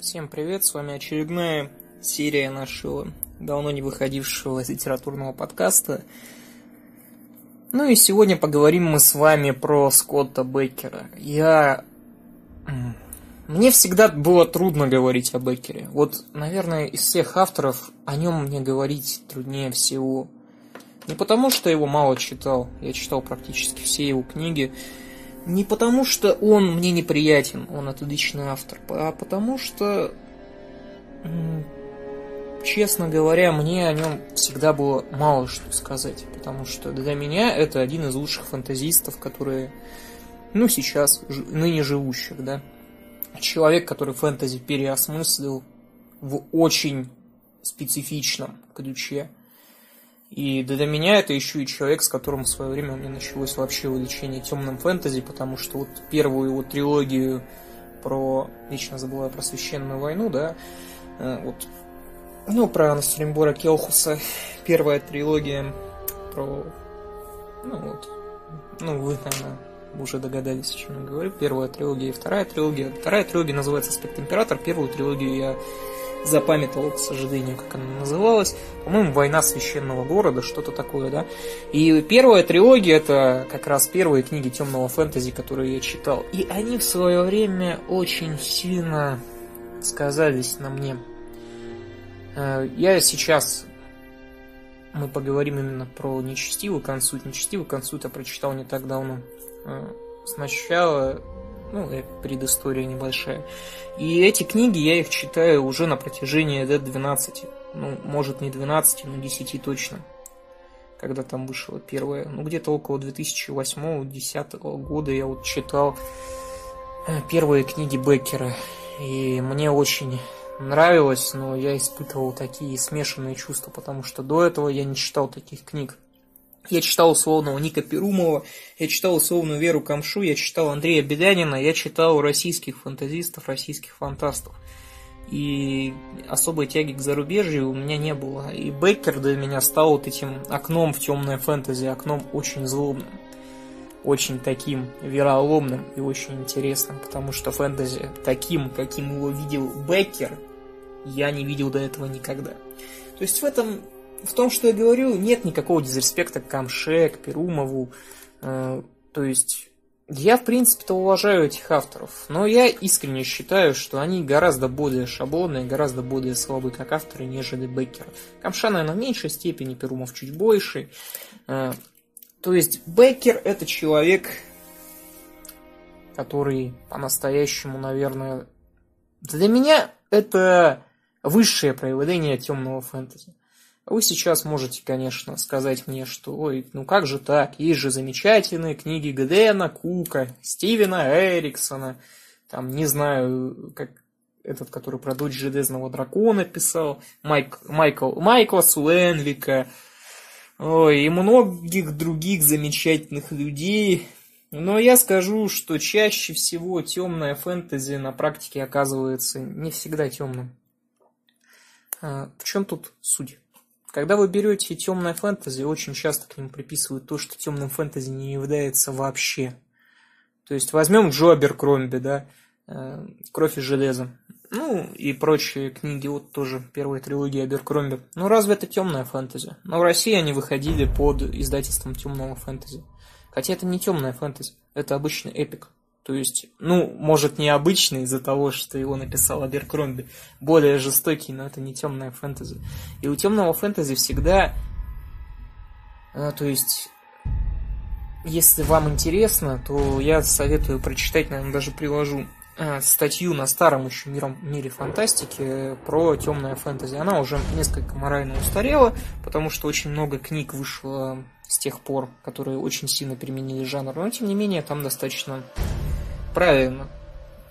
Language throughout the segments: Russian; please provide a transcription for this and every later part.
Всем привет, с вами очередная серия нашего давно не выходившего литературного подкаста. Ну и сегодня поговорим мы с вами про Скотта Беккера. Я... Мне всегда было трудно говорить о Беккере. Вот, наверное, из всех авторов о нем мне говорить труднее всего. Не потому, что его мало читал, я читал практически все его книги, не потому, что он мне неприятен, он отличный автор, а потому что, честно говоря, мне о нем всегда было мало что сказать, потому что для меня это один из лучших фантазистов, которые, ну, сейчас, ныне живущих, да. Человек, который фэнтези переосмыслил в очень специфичном ключе – и для меня это еще и человек, с которым в свое время у меня началось вообще увлечение темным фэнтези, потому что вот первую его трилогию про, вечно забываю, про священную войну, да, э, вот, ну, про Настримбора Келхуса, первая трилогия про, ну, вот, ну, вы, наверное, уже догадались, о чем я говорю. Первая трилогия и вторая трилогия. Вторая трилогия называется «Аспект Император», первую трилогию я запамятовал, к сожалению, как она называлась. По-моему, «Война священного города», что-то такое, да. И первая трилогия – это как раз первые книги темного фэнтези, которые я читал. И они в свое время очень сильно сказались на мне. Э, я сейчас мы поговорим именно про нечестивый консульт. Нечестивый консульт я прочитал не так давно. Э, сначала ну, предыстория небольшая. И эти книги я их читаю уже на протяжении лет 12. Ну, может не 12, но 10 точно. Когда там вышло первое. Ну, где-то около 2008-2010 года я вот читал э, первые книги Беккера. И мне очень нравилось, но я испытывал такие смешанные чувства, потому что до этого я не читал таких книг. Я читал условного Ника Перумова, я читал условную Веру Камшу, я читал Андрея Белянина, я читал российских фантазистов, российских фантастов. И особой тяги к зарубежью у меня не было. И Беккер для меня стал вот этим окном в темное фэнтези, окном очень злобным. Очень таким вероломным и очень интересным, потому что фэнтези таким, каким его видел Беккер, я не видел до этого никогда. То есть в этом в том, что я говорю, нет никакого дизреспекта к Камше, к Перумову. Э, то есть я, в принципе-то, уважаю этих авторов, но я искренне считаю, что они гораздо более шаблонные, гораздо более слабые как авторы, нежели Беккер. Камша, наверное, в меньшей степени, Перумов чуть больше. Э, то есть Беккер это человек, который по-настоящему, наверное, для меня это высшее проявление темного фэнтези. Вы сейчас можете, конечно, сказать мне, что ой, ну как же так, есть же замечательные книги Гдена, Кука, Стивена Эриксона, там, не знаю, как этот, который про дочь Железного Дракона писал, Майк, Майкл, Майкла Суэнвика, ой, и многих других замечательных людей. Но я скажу, что чаще всего темная фэнтези на практике оказывается не всегда темным. А, в чем тут суть? Когда вы берете темное фэнтези, очень часто к нему приписывают то, что темным фэнтези не является вообще. То есть возьмем Джо Аберкромби, да, э, «Кровь и железо». Ну, и прочие книги, вот тоже первая трилогия Аберкромби. Ну, разве это темная фэнтези? Но в России они выходили под издательством темного фэнтези. Хотя это не темная фэнтези, это обычный эпик. То есть, ну, может, необычный из-за того, что его написал Аберкромби, более жестокий, но это не темная фэнтези. И у темного фэнтези всегда, а, то есть, если вам интересно, то я советую прочитать, наверное, даже приложу а, статью на старом еще миром, мире фантастики про темное фэнтези. Она уже несколько морально устарела, потому что очень много книг вышло с тех пор, которые очень сильно применили жанр. Но, тем не менее, там достаточно правильно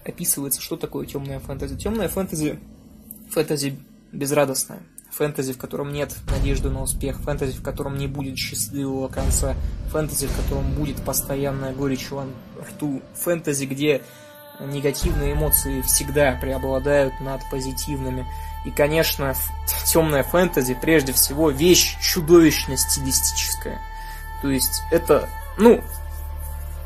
описывается, что такое темная фэнтези. Темная фэнтези – фэнтези безрадостная. Фэнтези, в котором нет надежды на успех, фэнтези, в котором не будет счастливого конца, фэнтези, в котором будет постоянная горечь во рту, фэнтези, где негативные эмоции всегда преобладают над позитивными. И, конечно, темная фэнтези, прежде всего, вещь чудовищно стилистическая. То есть это, ну,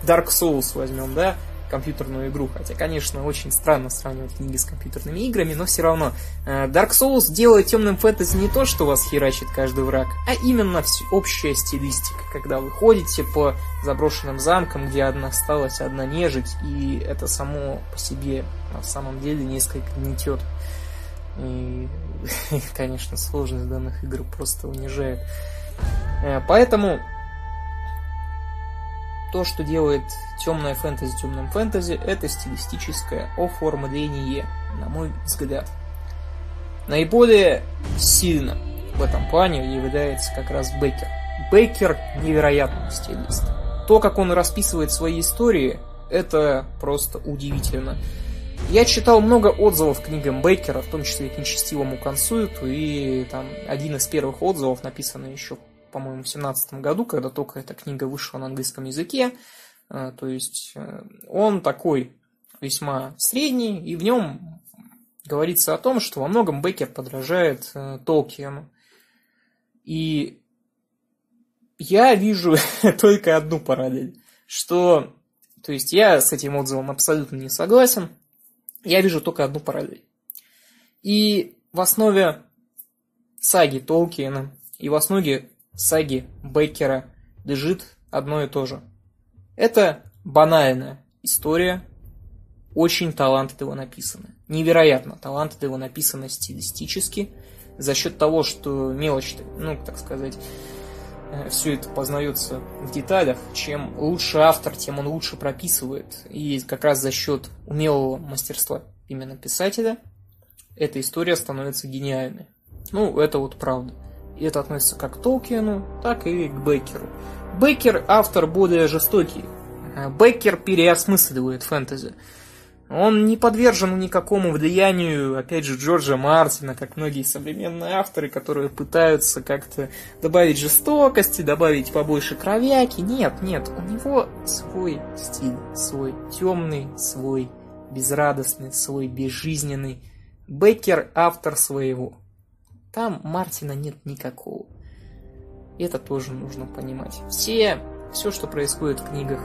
Dark Souls возьмем, да, компьютерную игру. Хотя, конечно, очень странно сравнивать книги с компьютерными играми, но все равно. Э, Dark Souls делает темным фэнтези не то, что вас херачит каждый враг, а именно общая стилистика, когда вы ходите по заброшенным замкам, где одна осталась одна нежить, и это само по себе на самом деле несколько гнетет. И, конечно, сложность данных игр просто унижает. Э, поэтому то, что делает темное фэнтези темным фэнтези, это стилистическое оформление, на мой взгляд. Наиболее сильно в этом плане является как раз Бейкер. Бейкер невероятный стилист. То, как он расписывает свои истории, это просто удивительно. Я читал много отзывов к книгам Бейкера, в том числе и к нечестивому консульту, и там один из первых отзывов, написанный еще, по-моему, в семнадцатом году, когда только эта книга вышла на английском языке. Э, то есть э, он такой весьма средний, и в нем говорится о том, что во многом Бейкер подражает э, Толкиену. И я вижу только одну параллель, что, то есть я с этим отзывом абсолютно не согласен, я вижу только одну параллель. И в основе саги Толкиена и в основе саги Бейкера лежит одно и то же. Это банальная история, очень талантливо написана. Невероятно талантливо написана стилистически, за счет того, что мелочь, ну, так сказать, Э, все это познается в деталях. Чем лучше автор, тем он лучше прописывает. И как раз за счет умелого мастерства именно писателя эта история становится гениальной. Ну, это вот правда. И это относится как к Толкину, так и к Беккеру. Беккер автор более жестокий. Э, Беккер переосмысливает фэнтези. Он не подвержен никакому влиянию, опять же, Джорджа Мартина, как многие современные авторы, которые пытаются как-то добавить жестокости, добавить побольше кровяки. Нет, нет, у него свой стиль, свой темный, свой безрадостный, свой безжизненный. Беккер автор своего. Там Мартина нет никакого. Это тоже нужно понимать. Все, все, что происходит в книгах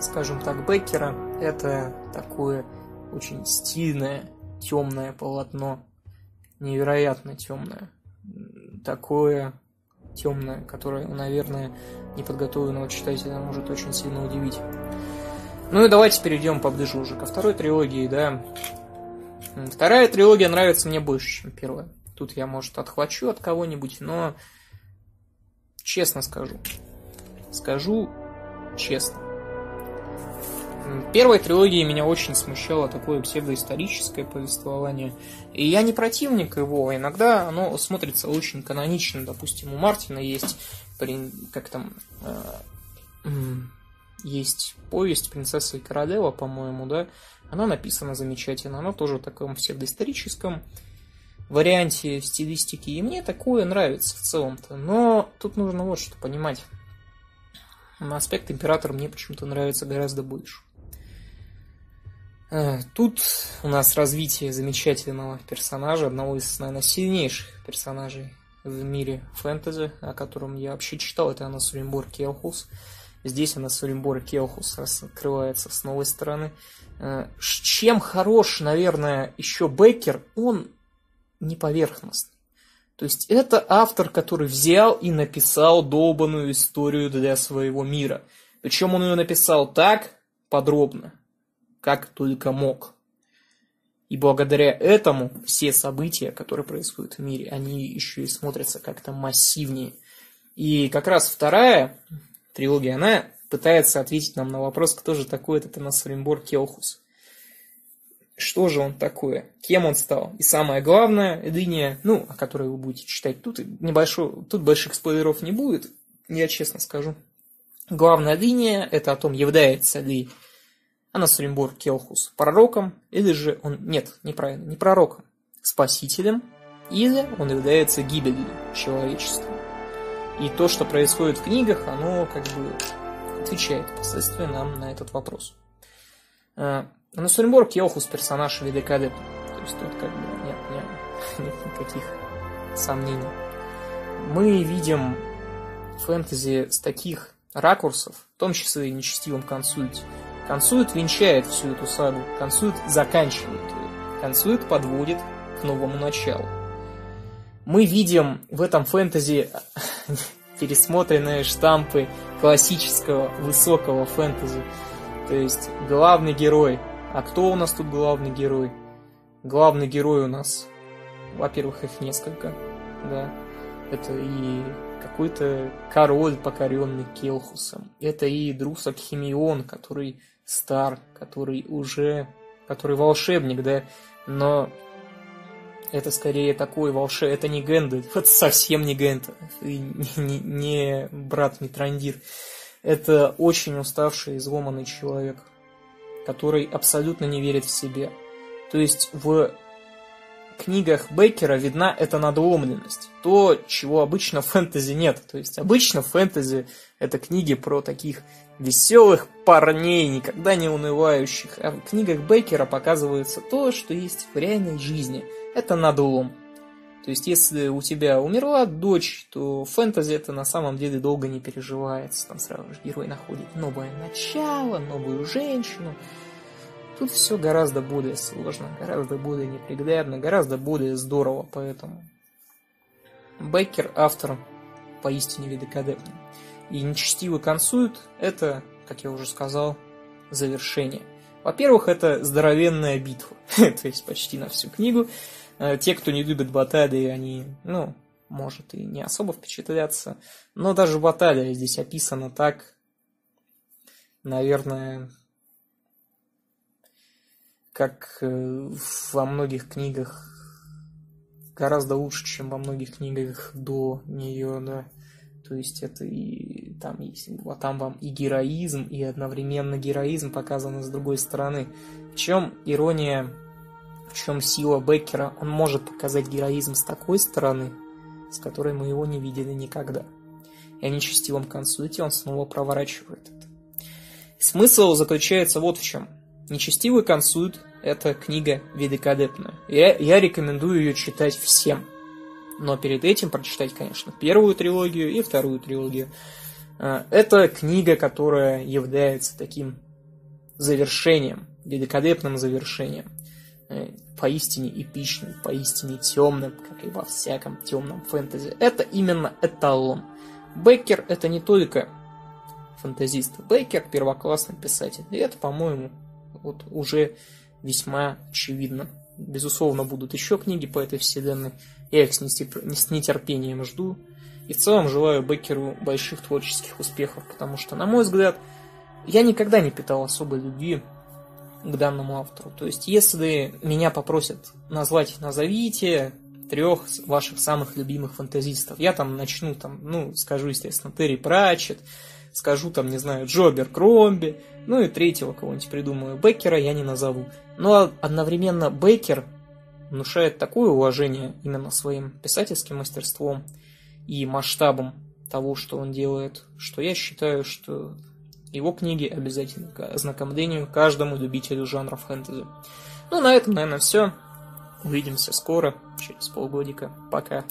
скажем так, Беккера, это такое очень стильное, темное полотно, невероятно темное. Такое темное, которое, наверное, неподготовленного читателя может очень сильно удивить. Ну и давайте перейдем поближе уже ко второй трилогии, да. Вторая трилогия нравится мне больше, чем первая. Тут я, может, отхвачу от кого-нибудь, но честно скажу. Скажу честно. Первой трилогии меня очень смущало такое псевдоисторическое повествование. И я не противник его, иногда оно смотрится очень канонично. Допустим, у Мартина есть, как там, э, есть повесть «Принцесса и королева», по-моему, да? Она написана замечательно, она тоже в таком псевдоисторическом варианте стилистики. И мне такое нравится в целом-то. Но тут нужно вот что понимать. Аспект императора мне почему-то нравится гораздо больше. Э, тут у нас развитие замечательного персонажа, одного из, наверное, сильнейших персонажей в мире фэнтези, о котором я вообще читал, это Анасуримбор Келхус. Здесь Анасуримбор Келхус открывается с новой стороны. Э, чем хорош, наверное, еще Беккер, он не поверхностный. То есть это автор, который взял и написал долбанную историю для своего мира. Причем он ее написал так подробно, как только мог. И благодаря этому все события, которые происходят в мире, они еще и смотрятся как-то массивнее. И как раз вторая трилогия, она пытается ответить нам на вопрос, кто же такой этот Анасуримбор Келхус. Что же он такое? Кем он стал? И самое главное, линия, ну, о которой вы будете читать тут, небольшой, тут больших спойлеров не будет, я честно скажу. Главная линия – это о том, является ли Анасуримбур Келхус пророком, или же он, нет, неправильно, не пророком, спасителем, или он является гибелью человечества. И то, что происходит в книгах, оно как бы отвечает впоследствии нам на этот вопрос. Анасуримбур Келхус персонаж великолепный. То есть тут как бы нет, нет, нет никаких сомнений. Мы видим фэнтези с таких ракурсов, в том числе и нечестивом консульте, Консует венчает всю эту сагу, Консует заканчивает ее, Консует подводит к новому началу. Мы видим в этом фэнтези пересмотренные штампы классического высокого фэнтези. То есть главный герой. А кто у нас тут главный герой? Главный герой у нас, во-первых, их несколько, да. Это и какой-то король, покоренный Келхусом. Это и Друс Акхимион, который стар, который уже, который волшебник, да, но это скорее такой волшебник, это не Гэндальф, это совсем не Гэндальф, и не, не, не брат Митрандир. Это очень уставший, изломанный человек, который абсолютно не верит в себя. То есть в книгах Бэккера видна эта надломленность. То, чего обычно в фэнтези нет. То есть обычно в фэнтези это книги про таких веселых парней, никогда не унывающих. А в книгах Бейкера показывается то, что есть в реальной жизни. Это надлом. То есть, если у тебя умерла дочь, то фэнтези это на самом деле долго не переживается. Там сразу же герой находит новое начало, новую женщину, Тут все гораздо более сложно, гораздо более неприглядно, гораздо более здорово, поэтому Беккер автор поистине великолепный. И нечестивый консует – это, как я уже сказал, завершение. Во-первых, это здоровенная битва, то есть почти на всю книгу. Э, те, кто не любит баталии, они, ну, может и не особо впечатляться, но даже баталия здесь описана так, наверное, как э, во многих книгах, гораздо лучше, чем во многих книгах до нее, да. То есть это и там есть, вот там вам и героизм, и одновременно героизм показан с другой стороны. В чем ирония, в чем сила Беккера? Он может показать героизм с такой стороны, с которой мы его не видели никогда. И о нечестивом консуете он снова проворачивает это. Смысл заключается вот в чем. Нечестивый консует эта книга великолепная. Я, я рекомендую ее читать всем. Но перед этим прочитать, конечно, первую трилогию и вторую трилогию. А, это книга, которая является таким завершением, великолепным завершением. Э, поистине эпичным, поистине темным, как и во всяком темном фэнтези. Это именно эталон. Беккер это не только фантазист. Беккер первоклассный писатель. И это, по-моему, вот уже весьма очевидно. Безусловно, будут еще книги по этой вселенной. Я их с нетерпением жду. И в целом желаю Беккеру больших творческих успехов, потому что, на мой взгляд, я никогда не питал особой любви к данному автору. То есть, если меня попросят назвать, назовите трех ваших самых любимых фантазистов. Я там начну, там, ну, скажу, естественно, Терри Пратчетт, скажу там, не знаю, Джобер Кромби, ну и третьего кого-нибудь придумаю. Беккера я не назову. Но одновременно Беккер внушает такое уважение именно своим писательским мастерством и масштабом того, что он делает, что я считаю, что его книги обязательны к ознакомлению каждому любителю жанра фэнтези. Ну, на этом, наверное, все. Увидимся скоро, через полгодика. Пока.